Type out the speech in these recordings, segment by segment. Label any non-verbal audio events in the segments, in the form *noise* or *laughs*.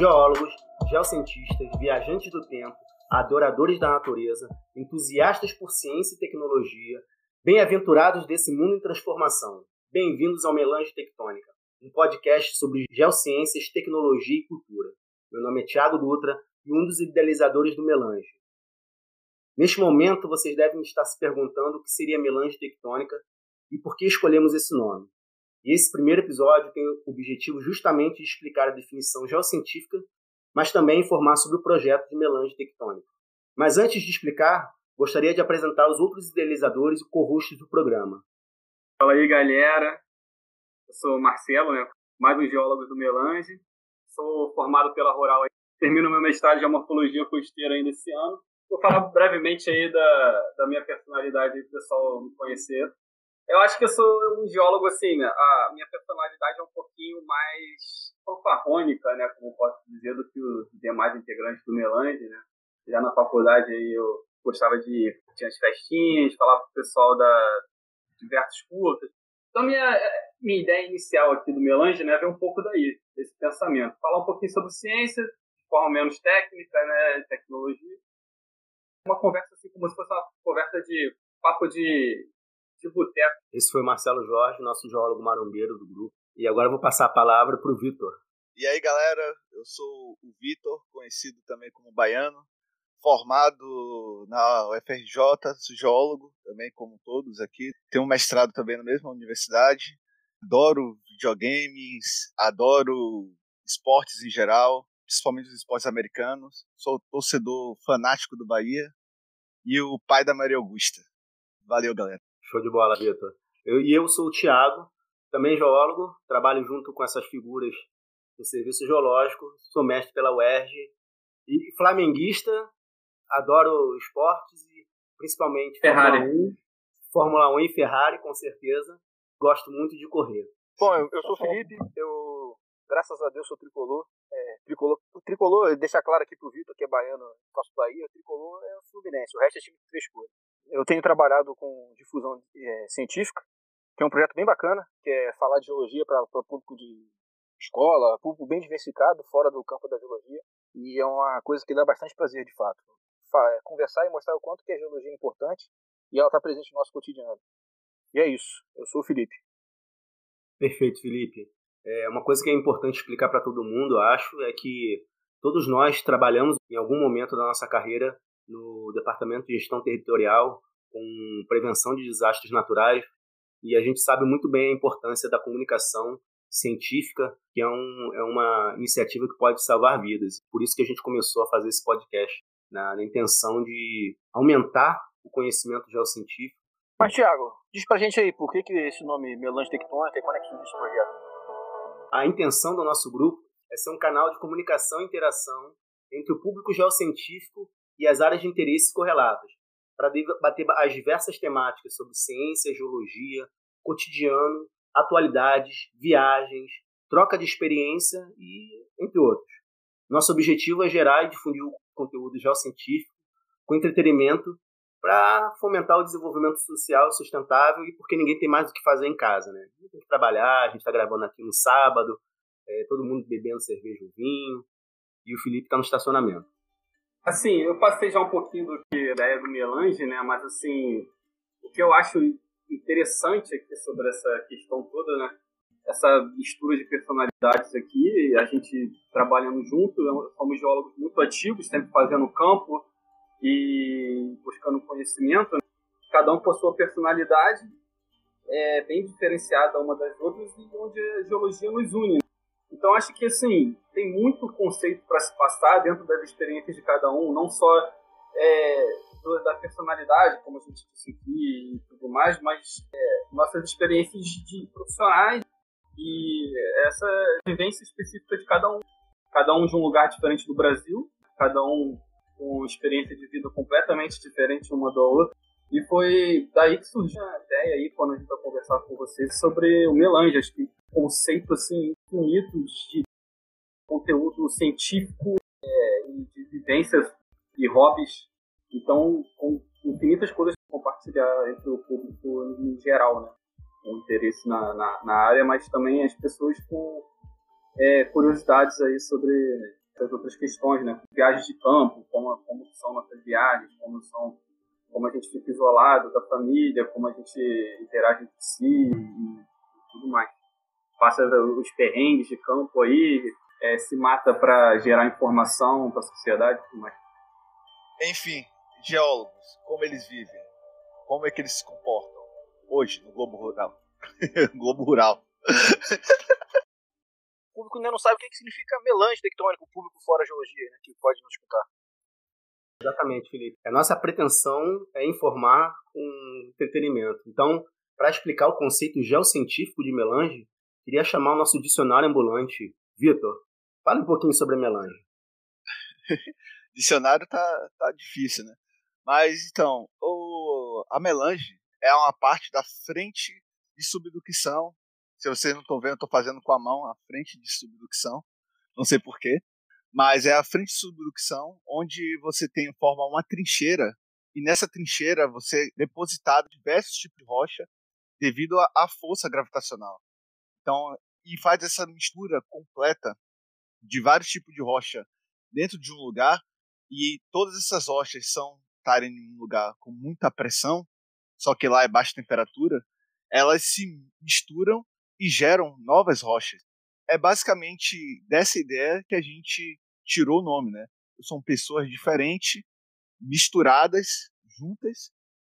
geólogos, geocientistas, viajantes do tempo, adoradores da natureza, entusiastas por ciência e tecnologia, bem-aventurados desse mundo em transformação. Bem-vindos ao Melange Tectônica, um podcast sobre geociências, tecnologia e cultura. Meu nome é Tiago Dutra e um dos idealizadores do Melange. Neste momento, vocês devem estar se perguntando o que seria Melange Tectônica e por que escolhemos esse nome. E esse primeiro episódio tem o objetivo justamente de explicar a definição geocientífica, mas também informar sobre o projeto de melange tectônica. Mas antes de explicar, gostaria de apresentar os outros idealizadores e co-hosts do programa. Fala aí, galera. Eu sou o Marcelo, né? mais um geólogo do Melange. Sou formado pela Rural. Termino meu mestrado de morfologia costeira ainda esse ano. Vou falar brevemente aí da, da minha personalidade para o pessoal me conhecer. Eu acho que eu sou um geólogo, assim, né? a minha personalidade é um pouquinho mais fanfarrônica, né, como posso dizer, do que os demais integrantes do Melange, né. Já na faculdade eu gostava de... tinha as festinhas, falava com o pessoal da diversos cursos. Então minha, minha ideia inicial aqui do Melange, né, vem um pouco daí, desse pensamento. Falar um pouquinho sobre ciência, de forma menos técnica, né, tecnologia. Uma conversa assim, como se fosse uma conversa de papo de de boteco. Esse foi o Marcelo Jorge, nosso geólogo marombeiro do grupo. E agora eu vou passar a palavra para o Vitor. E aí, galera, eu sou o Vitor, conhecido também como Baiano, formado na UFRJ, sou geólogo, também como todos aqui. Tenho um mestrado também na mesma universidade. Adoro videogames, adoro esportes em geral, principalmente os esportes americanos. Sou torcedor fanático do Bahia e o pai da Maria Augusta. Valeu, galera. Show de bola, Vitor. Eu, e eu sou o Thiago, também geólogo, trabalho junto com essas figuras do serviço geológico, sou mestre pela UERJ e flamenguista, adoro esportes e principalmente Ferrari. Fórmula 1, Fórmula 1 e Ferrari, com certeza. Gosto muito de correr. Bom, eu, eu sou o Felipe, eu, graças a Deus, sou tricolor. É, tricolor, o tricolor, deixar claro aqui pro Vitor, que é baiano, nosso Bahia, o tricolor é o Fluminense, o resto é time de três cores eu tenho trabalhado com difusão é, científica, que é um projeto bem bacana, que é falar de geologia para público de escola, público bem diversificado, fora do campo da geologia, e é uma coisa que dá bastante prazer, de fato. É, conversar e mostrar o quanto que a geologia é importante e ela está presente no nosso cotidiano. E é isso. Eu sou o Felipe. Perfeito, Felipe. É, uma coisa que é importante explicar para todo mundo, acho, é que todos nós trabalhamos em algum momento da nossa carreira no Departamento de Gestão Territorial com prevenção de desastres naturais e a gente sabe muito bem a importância da comunicação científica, que é, um, é uma iniciativa que pode salvar vidas. Por isso que a gente começou a fazer esse podcast, na, na intenção de aumentar o conhecimento geocientífico. Mas, Tiago, diz pra gente aí, por que, que esse nome Melange Tectônica e como é que surgiu esse projeto? A intenção do nosso grupo é ser um canal de comunicação e interação entre o público geocientífico e as áreas de interesse correlatas, para debater as diversas temáticas sobre ciência, geologia, cotidiano, atualidades, viagens, troca de experiência e entre outros. Nosso objetivo é gerar e difundir o conteúdo geocientífico com entretenimento para fomentar o desenvolvimento social sustentável e porque ninguém tem mais o que fazer em casa, né? Tem que trabalhar, a gente está gravando aqui no sábado, é, todo mundo bebendo cerveja ou vinho, e o Felipe está no estacionamento. Assim, eu passei já um pouquinho do que da ideia do Melange, né? Mas assim, o que eu acho interessante aqui sobre essa questão toda, né? Essa mistura de personalidades aqui, a gente trabalhando junto, né, somos geólogos muito ativos, sempre fazendo campo e buscando conhecimento. Né? Cada um com a sua personalidade, é bem diferenciada uma das outras e onde a geologia nos une. Então acho que assim tem muito conceito para se passar dentro das experiências de cada um, não só é, da personalidade, como a gente disse aqui e tudo mais, mas é, nossas experiências de profissionais e essa vivência específica de cada um. Cada um de um lugar diferente do Brasil, cada um com experiência de vida completamente diferente uma da outra. E foi daí que surgiu a ideia aí, quando a gente vai conversar com vocês, sobre o melange. Acho que conceito assim, infinito de conteúdo científico é, e de vivências e hobbies. Então, com infinitas coisas para compartilhar entre o público em geral, né? Com interesse na, na, na área, mas também as pessoas com é, curiosidades aí sobre as outras questões, né? Viagens de campo, como, como são nossas viagens, como são como a gente fica isolado da família, como a gente interage entre si e tudo mais. Passa os perrengues de campo aí, é, se mata para gerar informação para a sociedade e tudo mais. Enfim, geólogos, como eles vivem? Como é que eles se comportam hoje no globo rural? *laughs* globo rural. o público ainda não sabe o que significa melange tectônico, o público fora geologia, né, que pode nos escutar. Exatamente, Felipe. A nossa pretensão é informar com entretenimento. Então, para explicar o conceito geocientífico de melange, queria chamar o nosso dicionário ambulante. Vitor, fale um pouquinho sobre a melange. *laughs* dicionário tá, tá difícil, né? Mas então, o, a melange é uma parte da frente de subducção. Se vocês não estão vendo, estou fazendo com a mão a frente de subducção. Não sei porquê. Mas é a frente de subducção onde você tem forma uma trincheira. E nessa trincheira você é depositado diversos tipos de rocha devido à força gravitacional. Então, e faz essa mistura completa de vários tipos de rocha dentro de um lugar e todas essas rochas são estarem em um lugar com muita pressão, só que lá é baixa temperatura, elas se misturam e geram novas rochas. É basicamente dessa ideia que a gente tirou o nome, né? São pessoas diferentes, misturadas, juntas,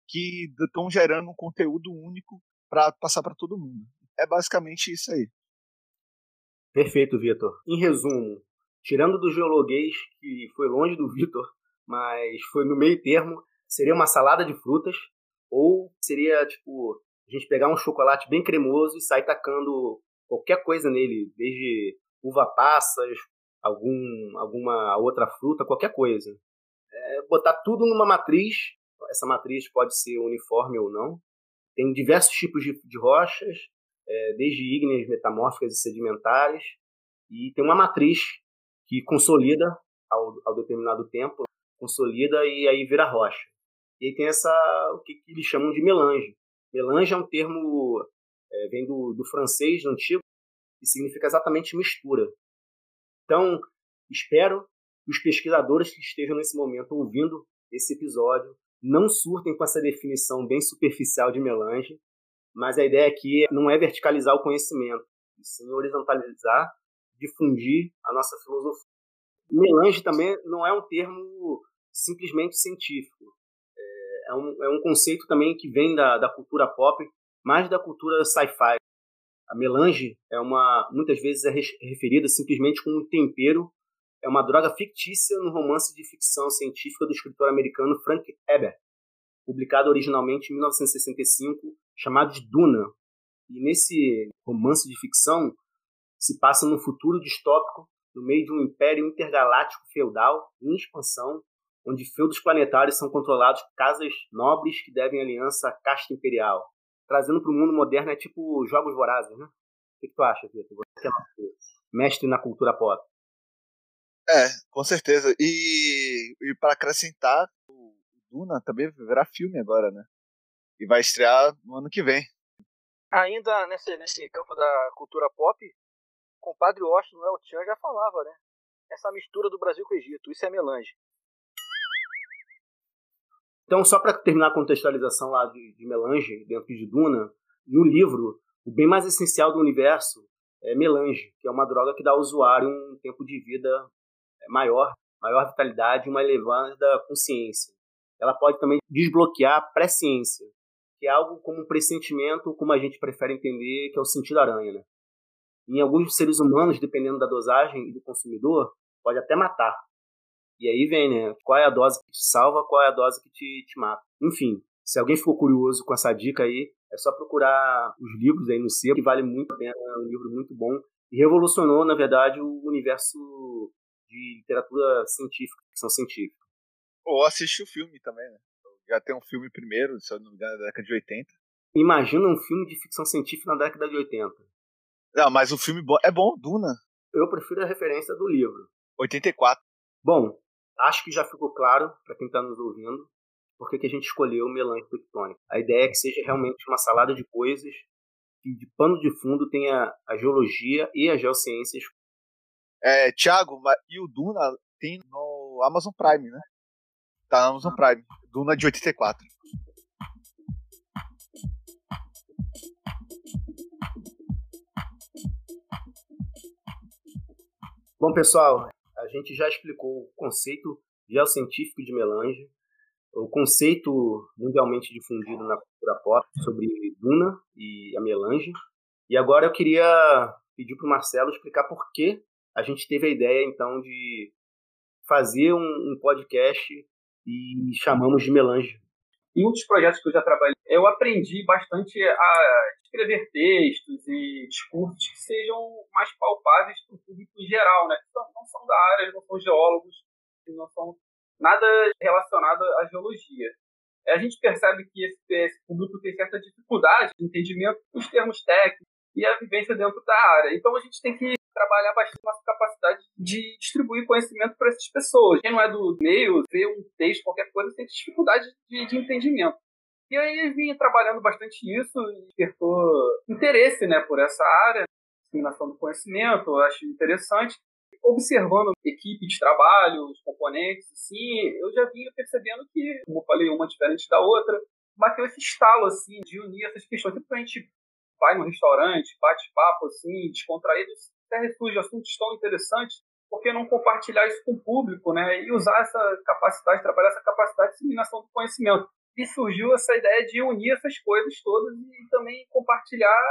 que estão gerando um conteúdo único para passar para todo mundo. É basicamente isso aí. Perfeito, Vitor. Em resumo, tirando do geologuês, que foi longe do *laughs* Vitor, mas foi no meio termo, seria uma salada de frutas, ou seria, tipo, a gente pegar um chocolate bem cremoso e sair tacando qualquer coisa nele, desde uva passas, algum, alguma outra fruta, qualquer coisa. É botar tudo numa matriz, essa matriz pode ser uniforme ou não. Tem diversos tipos de, de rochas, é, desde ígneas, metamórficas e sedimentares, e tem uma matriz que consolida ao, ao determinado tempo, consolida e aí vira rocha. E aí tem essa, o que, que eles chamam de melange. Melange é um termo, é, vem do, do francês antigo, e significa exatamente mistura. Então, espero que os pesquisadores que estejam nesse momento ouvindo esse episódio não surtem com essa definição bem superficial de melange, mas a ideia aqui não é verticalizar o conhecimento, e sim horizontalizar difundir a nossa filosofia. Melange também não é um termo simplesmente científico. É, é um, é um conceito também que vem da, da cultura pop, mais da cultura sci-fi. A melange é uma, muitas vezes é referida simplesmente como um tempero, é uma droga fictícia no romance de ficção científica do escritor americano Frank Herbert, publicado originalmente em 1965, chamado de Duna. E nesse romance de ficção, se passa num futuro distópico no meio de um império intergaláctico feudal em expansão, onde feudos planetários são controlados por casas nobres que devem aliança à casta imperial. Trazendo para o mundo moderno é tipo jogos vorazes, né? O que, que tu acha, Vitor? Você é mestre na cultura pop. É, com certeza. E, e para acrescentar, Duna também virá filme agora, né? E vai estrear no ano que vem. Ainda nesse, nesse campo da cultura pop, compadre Washington, o El Chan já falava, né? Essa mistura do Brasil com o Egito, isso é melange. Então, só para terminar a contextualização lá de, de melange, dentro de Duna, no livro, o bem mais essencial do universo é melange, que é uma droga que dá ao usuário um tempo de vida é, maior, maior vitalidade e uma elevada consciência. Ela pode também desbloquear a presciência, que é algo como um pressentimento, como a gente prefere entender, que é o sentido aranha, né? Em alguns seres humanos, dependendo da dosagem e do consumidor, pode até matar. E aí vem, né? Qual é a dose que te salva, qual é a dose que te, te mata. Enfim, se alguém ficou curioso com essa dica aí, é só procurar os livros aí no sebo, que vale muito a pena, é um livro muito bom. E revolucionou, na verdade, o universo de literatura científica, ficção científica. Ou assiste o filme também, né? Já tem um filme primeiro, se eu não me engano, da década de 80. Imagina um filme de ficção científica na década de 80. Não, mas o filme é bom, Duna. Eu prefiro a referência do livro. 84. Bom, acho que já ficou claro para quem está nos ouvindo por que a gente escolheu o melange tectônico. A ideia é que seja realmente uma salada de coisas que de pano de fundo tenha a geologia e as geociências. É, Thiago, e o Duna tem no Amazon Prime, né? Tá no Amazon Prime. Duna de 84. Bom, pessoal, a gente já explicou o conceito geocientífico de melange, o conceito mundialmente difundido na cultura pop sobre Duna e a melange. E agora eu queria pedir para o Marcelo explicar por que a gente teve a ideia, então, de fazer um, um podcast e chamamos de melange. Em outros projetos que eu já trabalhei, eu aprendi bastante a escrever textos e discursos que sejam mais palpáveis para o público em geral, né? Não, não são da área, não são geólogos, não são nada relacionado à geologia. A gente percebe que esse, esse público tem certa dificuldade de entendimento dos termos técnicos e a vivência dentro da área. Então a gente tem que trabalhar bastante nossa capacidade de distribuir conhecimento para essas pessoas. Quem não é do meio, vê um texto, qualquer coisa, tem dificuldade de, de entendimento. E aí eu vinha trabalhando bastante isso e despertou interesse né, por essa área, disseminação do conhecimento, eu acho interessante. Observando equipe de trabalho, os componentes, assim, eu já vinha percebendo que, como eu falei, uma diferente da outra, bateu esse estalo, assim, de unir essas questões. Sempre a gente vai no restaurante, bate papo, assim, descontraído, até ressurge assuntos tão interessantes, por que não compartilhar isso com o público, né? E usar essa capacidade, trabalhar essa capacidade de disseminação do conhecimento. E surgiu essa ideia de unir essas coisas todas e também compartilhar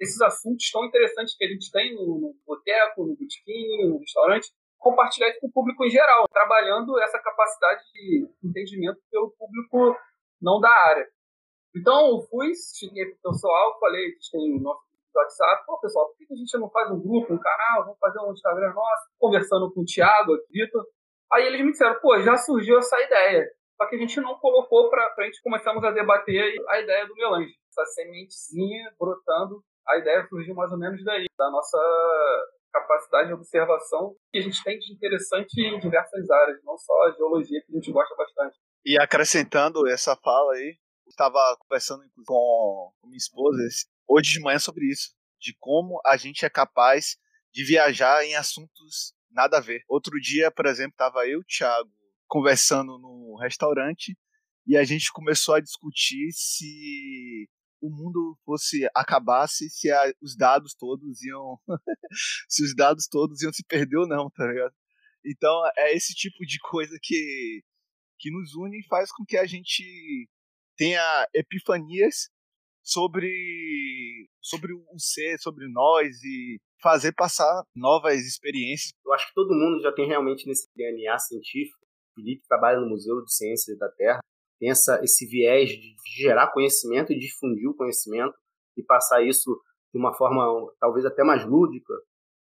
esses assuntos tão interessantes que a gente tem no, no boteco, no botequim, no restaurante, compartilhar isso com o público em geral, trabalhando essa capacidade de entendimento pelo público não da área. Então, eu fui, cheguei pro pessoal, falei, a gente tem nosso WhatsApp, pô, pessoal, por que a gente não faz um grupo, um canal, vamos fazer um Instagram nosso, conversando com o Thiago, o Vitor. Aí eles me disseram, pô, já surgiu essa ideia, só que a gente não colocou para a gente começamos a debater a ideia do melange. Essa sementezinha brotando, a ideia surgiu mais ou menos daí, da nossa capacidade de observação que a gente tem de interessante em diversas áreas, não só a geologia, que a gente gosta bastante. E acrescentando essa fala aí, estava conversando com minha esposa hoje de manhã sobre isso, de como a gente é capaz de viajar em assuntos nada a ver. Outro dia, por exemplo, estava eu e o Thiago conversando no restaurante e a gente começou a discutir se o mundo fosse acabasse se a, os dados todos iam *laughs* se os dados todos iam se perder ou não, tá ligado? Então é esse tipo de coisa que que nos une e faz com que a gente tenha epifanias sobre sobre o ser, sobre nós e fazer passar novas experiências. Eu acho que todo mundo já tem realmente nesse DNA científico. O Felipe trabalha no Museu de Ciências da Terra, tem essa, esse viés de gerar conhecimento e difundir o conhecimento e passar isso de uma forma talvez até mais lúdica,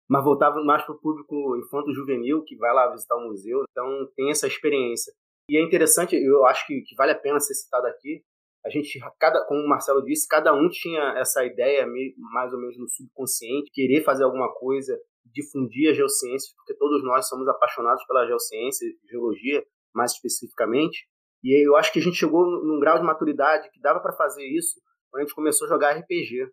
mas voltava mais para o público infanto-juvenil que vai lá visitar o museu, então tem essa experiência. E é interessante, eu acho que, que vale a pena ser citado aqui, a gente, cada, como o Marcelo disse, cada um tinha essa ideia mais ou menos no subconsciente, querer fazer alguma coisa, difundir a geociência, porque todos nós somos apaixonados pela geociência, geologia, mais especificamente. E eu acho que a gente chegou num grau de maturidade que dava para fazer isso quando a gente começou a jogar RPG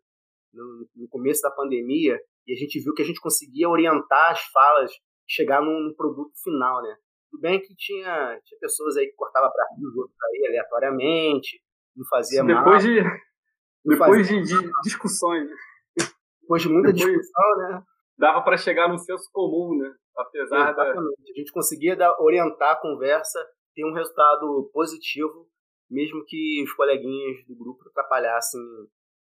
no, no, começo da pandemia e a gente viu que a gente conseguia orientar as falas, chegar num, num produto final, né? Tudo bem que tinha, tinha pessoas aí que cortava para os outros aí aleatoriamente, não fazia depois mal. De, depois de, de, discussões. Né? Depois de muita depois discussão, né? Dava para chegar no senso comum, né? Apesar Exatamente. da. A gente conseguia dar, orientar a conversa, ter um resultado positivo, mesmo que os coleguinhas do grupo atrapalhassem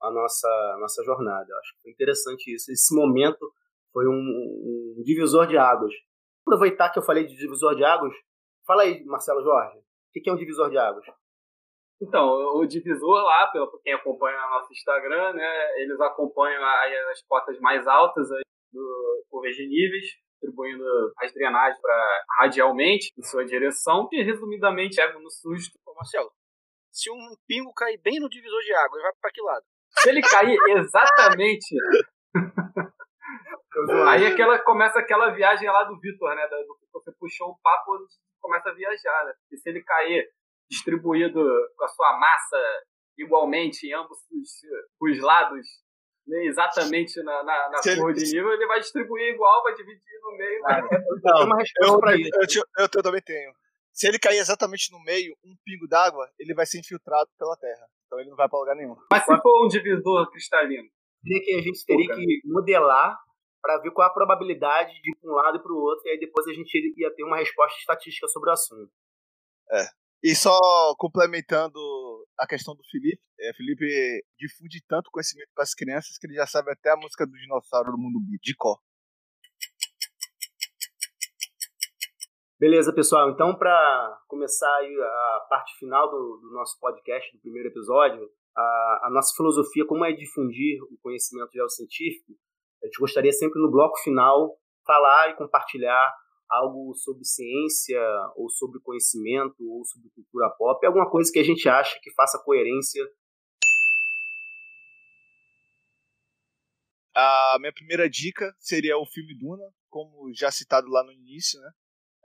a nossa, a nossa jornada. Eu acho que foi interessante isso. Esse momento foi um, um divisor de águas. Aproveitar que eu falei de divisor de águas, fala aí, Marcelo Jorge, o que é um divisor de águas? Então, o divisor lá, pelo quem acompanha o nosso Instagram, né, eles acompanham as cotas mais altas aí do curva de níveis, distribuindo as drenagens para radialmente em sua direção. E resumidamente, é no susto. Ô Marcelo, se um pingo cair bem no divisor de água, ele vai para que lado? Se ele cair exatamente. *laughs* aí aquela, começa aquela viagem lá do Vitor, né? Do, você puxou o papo, começa a viajar, né? E se ele cair distribuído com a sua massa igualmente em ambos os, os lados nem exatamente na, na, na cor ele... de nível, ele vai distribuir igual, vai dividir no meio. Não, uma resposta eu. Eu, também tenho. Se ele cair exatamente no meio, um pingo d'água, ele vai ser infiltrado pela terra. Então ele não vai para lugar nenhum. Mas se for um divisor cristalino? Que a gente teria que modelar para ver qual é a probabilidade de ir para um lado e para o outro, e aí depois a gente ia ter uma resposta estatística sobre o assunto. É. E só complementando a questão do Felipe, é, Felipe difunde tanto conhecimento para as crianças que ele já sabe até a música do dinossauro do mundo beat, de cor. Beleza, pessoal. Então, para começar a parte final do, do, nosso podcast, do primeiro episódio, a, a, nossa filosofia, como é difundir o conhecimento geocientífico, a gente gostaria sempre no bloco final falar e compartilhar algo sobre ciência, ou sobre conhecimento, ou sobre cultura pop, alguma coisa que a gente acha que faça coerência. A minha primeira dica seria o filme Duna, como já citado lá no início, né?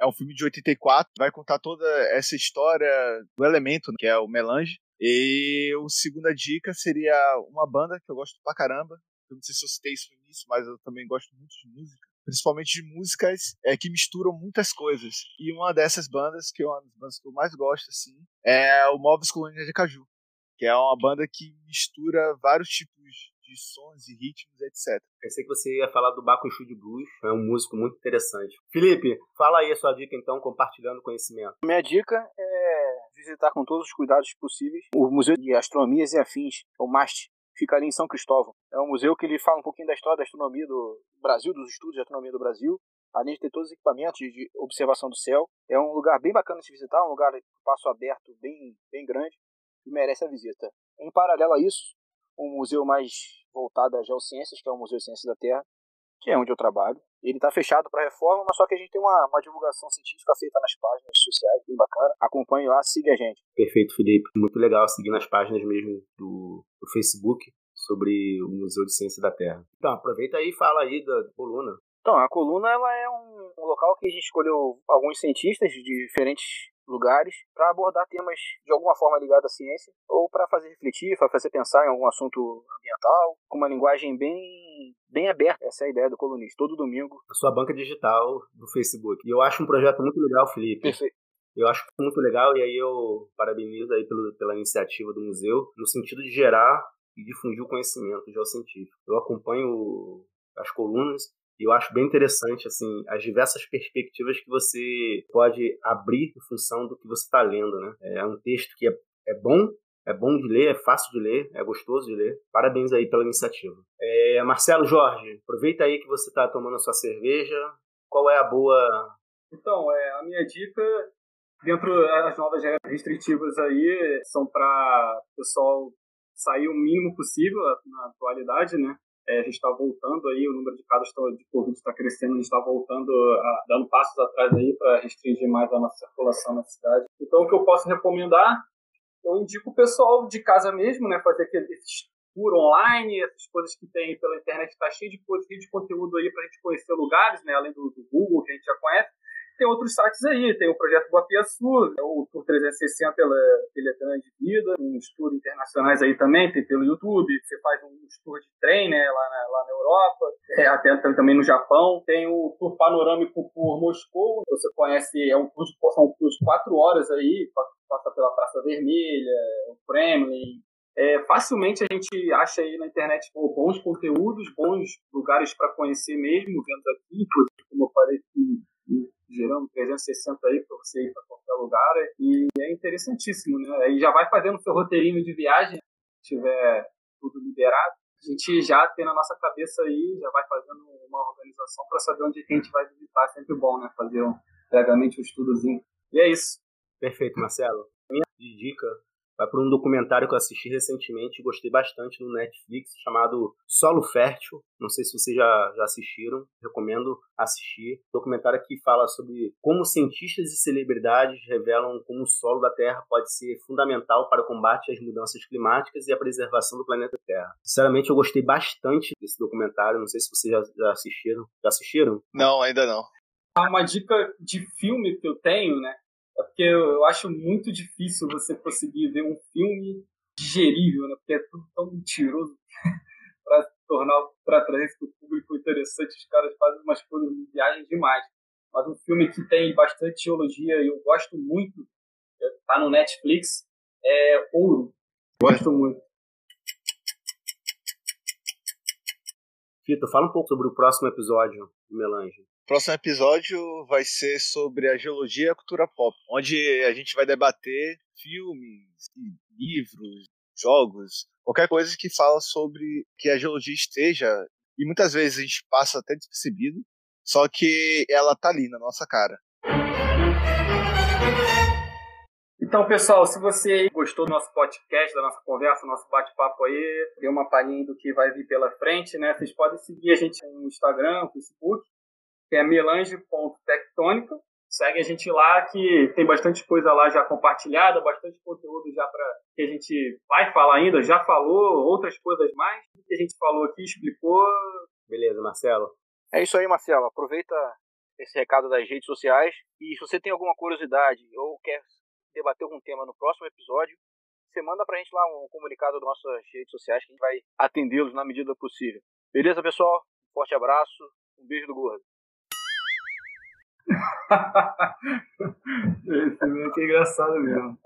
É um filme de 84, vai contar toda essa história do elemento, que é o melange. E a segunda dica seria uma banda que eu gosto pra caramba. Eu não sei se eu citei isso no início, mas eu também gosto muito de música principalmente de músicas é, que misturam muitas coisas. E uma dessas bandas, que é uma das bandas que eu mais gosto, assim, é o Móveis Colônia de Caju, que é uma banda que mistura vários tipos de sons e ritmos, etc. Pensei que você ia falar do Baco Chu de Blues, é um músico muito interessante. Felipe, fala aí a sua dica então, compartilhando conhecimento. Minha dica é visitar com todos os cuidados possíveis o Museu de Astronomias e Afins, o MAST, fica ali em São Cristóvão. É um museu que ele fala um pouquinho da história da astronomia do Brasil, dos estudos de astronomia do Brasil, além de ter todos os equipamentos de observação do céu. É um lugar bem bacana de se visitar, um lugar passo aberto bem, bem grande e merece a visita. Em paralelo a isso, um museu mais voltado às geociências, que é o Museu de Ciências da Terra, que é onde eu trabalho. Ele está fechado para reforma, mas só que a gente tem uma, uma, divulgação científica feita nas páginas sociais, bem bacana. Acompanhe lá, siga a gente. Perfeito, Felipe. Muito legal seguir nas páginas mesmo do, do Facebook sobre o Museu de Ciência da Terra. Então, aproveita aí e fala aí da coluna. Então, a coluna ela é um, um local que a gente escolheu alguns cientistas de diferentes lugares para abordar temas de alguma forma ligados à ciência ou para fazer refletir, para fazer pensar em algum assunto ambiental, com uma linguagem bem bem aberta. Essa é a ideia do colunista, todo domingo. A sua banca digital do Facebook. E eu acho um projeto muito legal, Felipe. Perfeito. Eu acho muito legal e aí eu parabenizo aí pelo, pela iniciativa do museu no sentido de gerar e difundir o conhecimento geocientífico. Eu acompanho as colunas eu acho bem interessante assim as diversas perspectivas que você pode abrir em função do que você está lendo, né? É um texto que é, é bom, é bom de ler, é fácil de ler, é gostoso de ler. Parabéns aí pela iniciativa. É, Marcelo Jorge, aproveita aí que você está tomando a sua cerveja. Qual é a boa? Então, é, a minha dica dentro das novas restritivas aí são para o pessoal sair o mínimo possível na atualidade, né? É, a gente está voltando aí, o número de casos de Covid está crescendo, a gente está voltando, a, dando passos atrás aí para restringir mais a nossa circulação na cidade. Então, o que eu posso recomendar, eu indico o pessoal de casa mesmo, né, fazer aquele tour online, essas coisas que tem pela internet, está cheio de, de conteúdo aí para a gente conhecer lugares, né, além do, do Google, que a gente já conhece tem outros sites aí, tem o projeto Guapiaçu, é o Tour 360 pela Teletran de Vida, uns tours internacionais aí também, tem pelo YouTube, você faz um tour de trem, né, lá na, lá na Europa, é, até também no Japão, tem o Tour Panorâmico por Moscou, você conhece, é um tour de, são de quatro horas aí, passa pela Praça Vermelha, o Kremlin, é, facilmente a gente acha aí na internet pô, bons conteúdos, bons lugares para conhecer mesmo, vendo aqui, como eu falei, gerando 360 aí para você ir para qualquer lugar e é interessantíssimo, né? Aí já vai fazendo seu roteirinho de viagem, tiver tudo liberado, a gente já tem na nossa cabeça aí, já vai fazendo uma organização para saber onde a gente vai visitar, é sempre bom, né? Fazer um, previamente um estudozinho. E é isso. Perfeito, Marcelo. Minha dica vai por um documentário que eu assisti recentemente e gostei bastante no Netflix, chamado Solo Fértil. Não sei se vocês já, já assistiram, recomendo assistir. Documentário que fala sobre como cientistas e celebridades revelam como o solo da Terra pode ser fundamental para o combate às mudanças climáticas e a preservação do planeta Terra. Sinceramente, eu gostei bastante desse documentário. Não sei se vocês já, já assistiram. Já assistiram? Não, ainda não. Uma dica de filme que eu tenho, né? É porque eu acho muito difícil você conseguir ver um filme digerível, né? Porque é tudo tão mentiroso *laughs* tornar para trazer isso para o público interessante. Os caras fazem umas coisas de viagem demais. Mas um filme que tem bastante geologia e eu gosto muito, tá no Netflix, é Ouro. Gosto muito. Fito, fala um pouco sobre o próximo episódio do Melange. O próximo episódio vai ser sobre a geologia e a cultura pop, onde a gente vai debater filmes, livros, jogos, qualquer coisa que fala sobre que a geologia esteja, e muitas vezes a gente passa até despercebido, só que ela tá ali na nossa cara. Então, pessoal, se você gostou do nosso podcast, da nossa conversa, do nosso bate-papo aí, deu uma palhinha do que vai vir pela frente, né? Vocês podem seguir a gente no Instagram, no Facebook, que é melange.tectônica. Segue a gente lá que tem bastante coisa lá já compartilhada, bastante conteúdo já para que a gente vai falar ainda, já falou, outras coisas mais que a gente falou aqui, explicou. Beleza, Marcelo. É isso aí, Marcelo. Aproveita esse recado das redes sociais e se você tem alguma curiosidade ou quer debater algum tema no próximo episódio, você manda pra gente lá um comunicado das nossas redes sociais que a gente vai atendê-los na medida possível. Beleza, pessoal? Um forte abraço, um beijo do gordo. *laughs* Esse mesmo que é engraçado mesmo.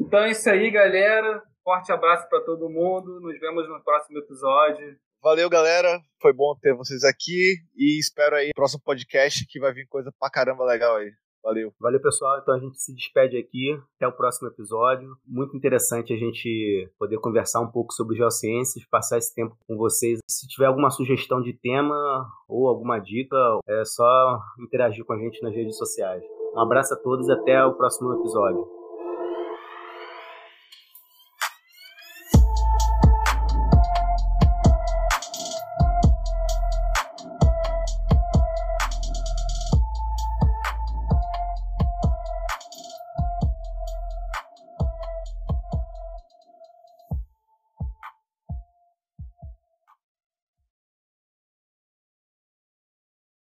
Então é isso aí, galera. Forte abraço para todo mundo. Nos vemos no próximo episódio. Valeu, galera. Foi bom ter vocês aqui e espero aí o próximo podcast que vai vir coisa pra caramba legal aí. Valeu. Valeu, pessoal. Então a gente se despede aqui. Até o próximo episódio. Muito interessante a gente poder conversar um pouco sobre geociências, passar esse tempo com vocês. Se tiver alguma sugestão de tema ou alguma dica, é só interagir com a gente nas redes sociais. Um abraço a todos e até o próximo episódio.